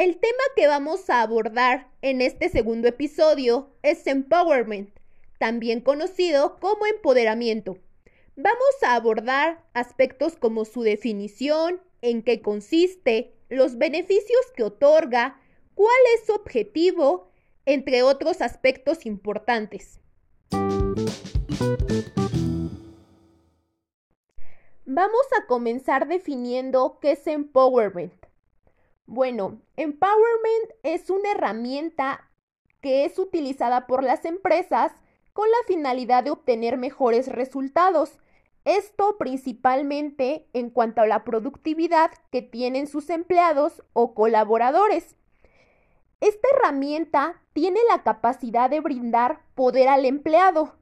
El tema que vamos a abordar en este segundo episodio es empowerment, también conocido como empoderamiento. Vamos a abordar aspectos como su definición, en qué consiste, los beneficios que otorga, cuál es su objetivo, entre otros aspectos importantes. Vamos a comenzar definiendo qué es empowerment. Bueno, empowerment es una herramienta que es utilizada por las empresas con la finalidad de obtener mejores resultados. Esto principalmente en cuanto a la productividad que tienen sus empleados o colaboradores. Esta herramienta tiene la capacidad de brindar poder al empleado,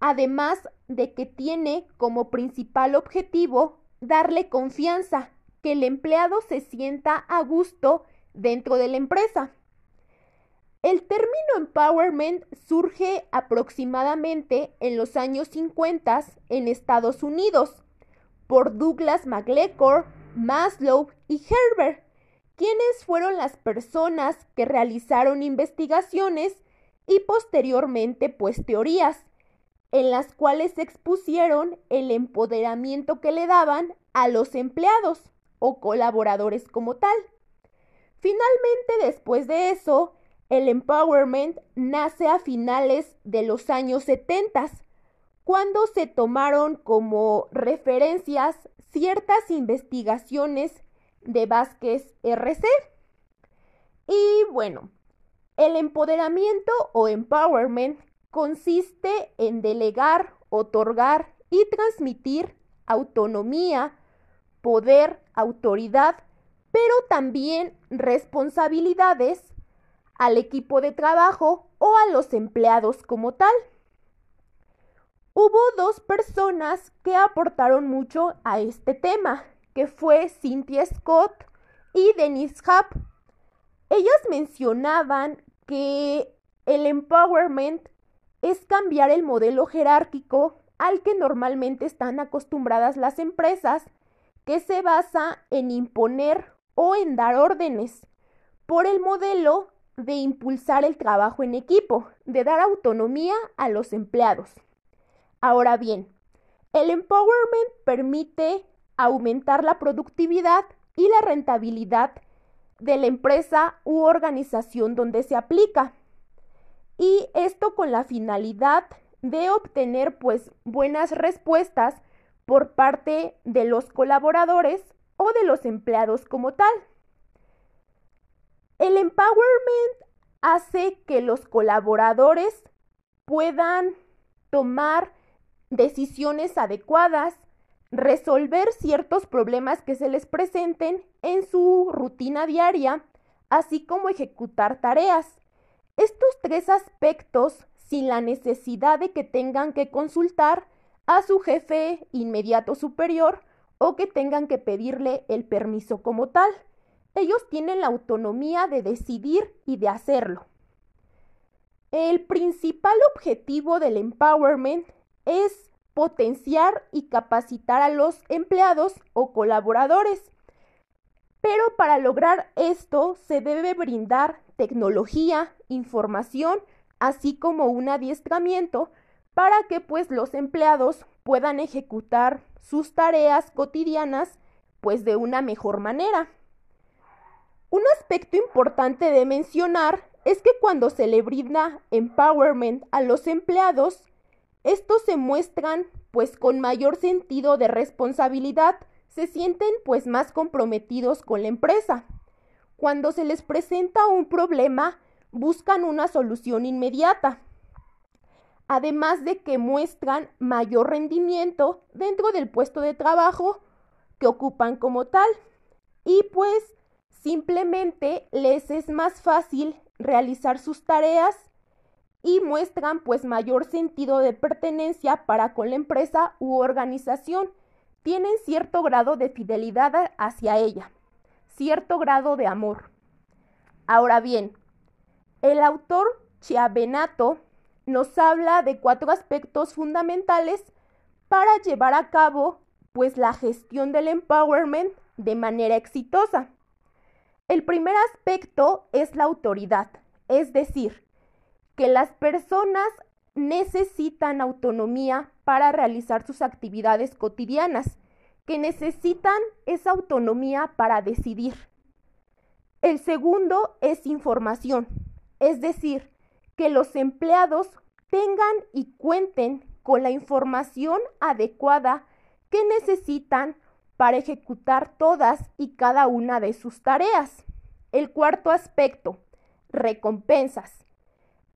además de que tiene como principal objetivo darle confianza que el empleado se sienta a gusto dentro de la empresa. El término empowerment surge aproximadamente en los años 50 en Estados Unidos por Douglas MacLeod, Maslow y Herbert, quienes fueron las personas que realizaron investigaciones y posteriormente pues teorías en las cuales expusieron el empoderamiento que le daban a los empleados o colaboradores como tal. Finalmente, después de eso, el empowerment nace a finales de los años 70, cuando se tomaron como referencias ciertas investigaciones de Vázquez RC. Y bueno, el empoderamiento o empowerment consiste en delegar, otorgar y transmitir autonomía, poder, autoridad, pero también responsabilidades al equipo de trabajo o a los empleados como tal. Hubo dos personas que aportaron mucho a este tema, que fue Cynthia Scott y Denise Happ. Ellas mencionaban que el empowerment es cambiar el modelo jerárquico al que normalmente están acostumbradas las empresas que se basa en imponer o en dar órdenes, por el modelo de impulsar el trabajo en equipo, de dar autonomía a los empleados. Ahora bien, el empowerment permite aumentar la productividad y la rentabilidad de la empresa u organización donde se aplica. Y esto con la finalidad de obtener pues buenas respuestas por parte de los colaboradores o de los empleados como tal. El empowerment hace que los colaboradores puedan tomar decisiones adecuadas, resolver ciertos problemas que se les presenten en su rutina diaria, así como ejecutar tareas. Estos tres aspectos, sin la necesidad de que tengan que consultar a su jefe inmediato superior o que tengan que pedirle el permiso como tal. Ellos tienen la autonomía de decidir y de hacerlo. El principal objetivo del empowerment es potenciar y capacitar a los empleados o colaboradores. Pero para lograr esto se debe brindar tecnología, información, así como un adiestramiento para que pues los empleados puedan ejecutar sus tareas cotidianas pues de una mejor manera. Un aspecto importante de mencionar es que cuando se le brinda empowerment a los empleados, estos se muestran pues con mayor sentido de responsabilidad, se sienten pues más comprometidos con la empresa. Cuando se les presenta un problema, buscan una solución inmediata además de que muestran mayor rendimiento dentro del puesto de trabajo que ocupan como tal. Y pues simplemente les es más fácil realizar sus tareas y muestran pues mayor sentido de pertenencia para con la empresa u organización. Tienen cierto grado de fidelidad hacia ella, cierto grado de amor. Ahora bien, el autor Chiavenato nos habla de cuatro aspectos fundamentales para llevar a cabo pues la gestión del empowerment de manera exitosa. El primer aspecto es la autoridad, es decir, que las personas necesitan autonomía para realizar sus actividades cotidianas, que necesitan esa autonomía para decidir. El segundo es información, es decir, que los empleados tengan y cuenten con la información adecuada que necesitan para ejecutar todas y cada una de sus tareas. El cuarto aspecto, recompensas.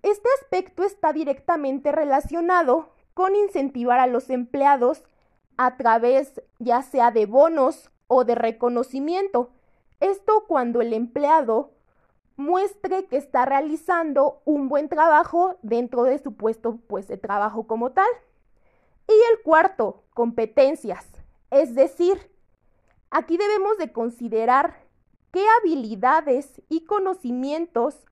Este aspecto está directamente relacionado con incentivar a los empleados a través ya sea de bonos o de reconocimiento. Esto cuando el empleado muestre que está realizando un buen trabajo dentro de su puesto pues, de trabajo como tal. Y el cuarto, competencias. Es decir, aquí debemos de considerar qué habilidades y conocimientos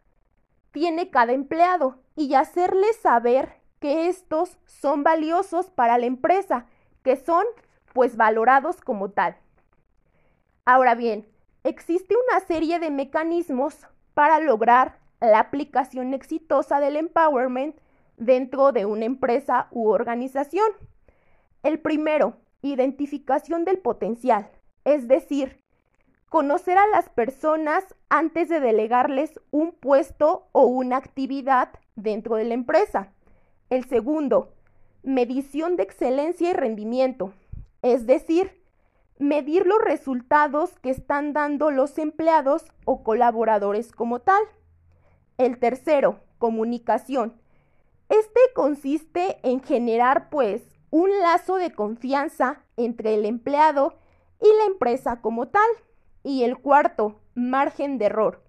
tiene cada empleado y hacerles saber que estos son valiosos para la empresa, que son pues valorados como tal. Ahora bien, existe una serie de mecanismos para lograr la aplicación exitosa del empowerment dentro de una empresa u organización. El primero, identificación del potencial, es decir, conocer a las personas antes de delegarles un puesto o una actividad dentro de la empresa. El segundo, medición de excelencia y rendimiento, es decir, medir los resultados que están dando los empleados o colaboradores como tal. El tercero, comunicación. Este consiste en generar pues un lazo de confianza entre el empleado y la empresa como tal. Y el cuarto, margen de error.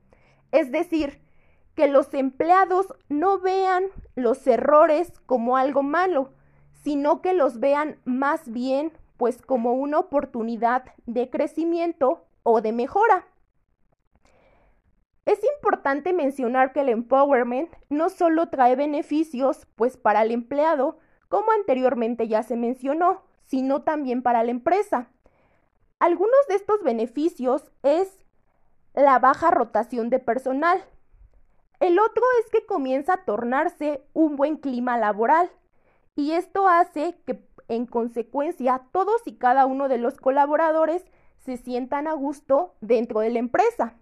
Es decir, que los empleados no vean los errores como algo malo, sino que los vean más bien pues como una oportunidad de crecimiento o de mejora. Es importante mencionar que el empowerment no solo trae beneficios pues para el empleado, como anteriormente ya se mencionó, sino también para la empresa. Algunos de estos beneficios es la baja rotación de personal. El otro es que comienza a tornarse un buen clima laboral y esto hace que en consecuencia, todos y cada uno de los colaboradores se sientan a gusto dentro de la empresa.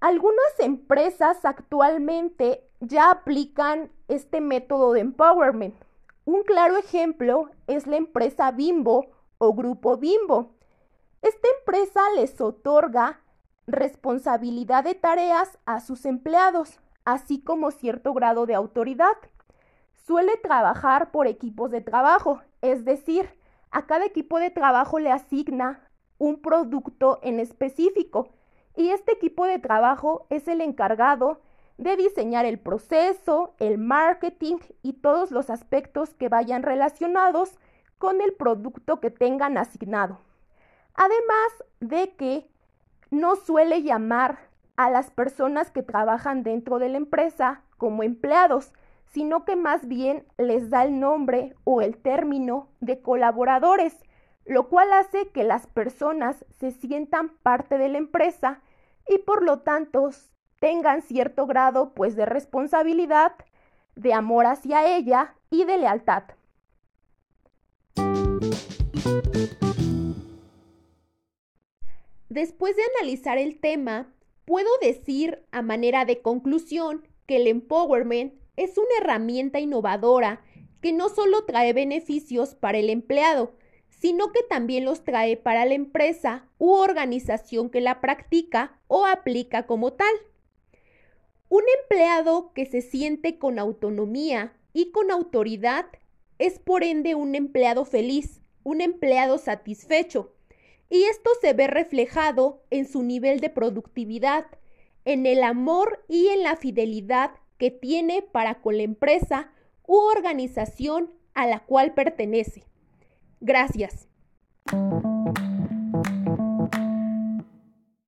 Algunas empresas actualmente ya aplican este método de empowerment. Un claro ejemplo es la empresa Bimbo o Grupo Bimbo. Esta empresa les otorga responsabilidad de tareas a sus empleados, así como cierto grado de autoridad suele trabajar por equipos de trabajo, es decir, a cada equipo de trabajo le asigna un producto en específico y este equipo de trabajo es el encargado de diseñar el proceso, el marketing y todos los aspectos que vayan relacionados con el producto que tengan asignado. Además de que no suele llamar a las personas que trabajan dentro de la empresa como empleados, sino que más bien les da el nombre o el término de colaboradores, lo cual hace que las personas se sientan parte de la empresa y por lo tanto tengan cierto grado pues de responsabilidad, de amor hacia ella y de lealtad. Después de analizar el tema, puedo decir a manera de conclusión que el empowerment es una herramienta innovadora que no solo trae beneficios para el empleado, sino que también los trae para la empresa u organización que la practica o aplica como tal. Un empleado que se siente con autonomía y con autoridad es por ende un empleado feliz, un empleado satisfecho, y esto se ve reflejado en su nivel de productividad, en el amor y en la fidelidad que tiene para con la empresa u organización a la cual pertenece. Gracias.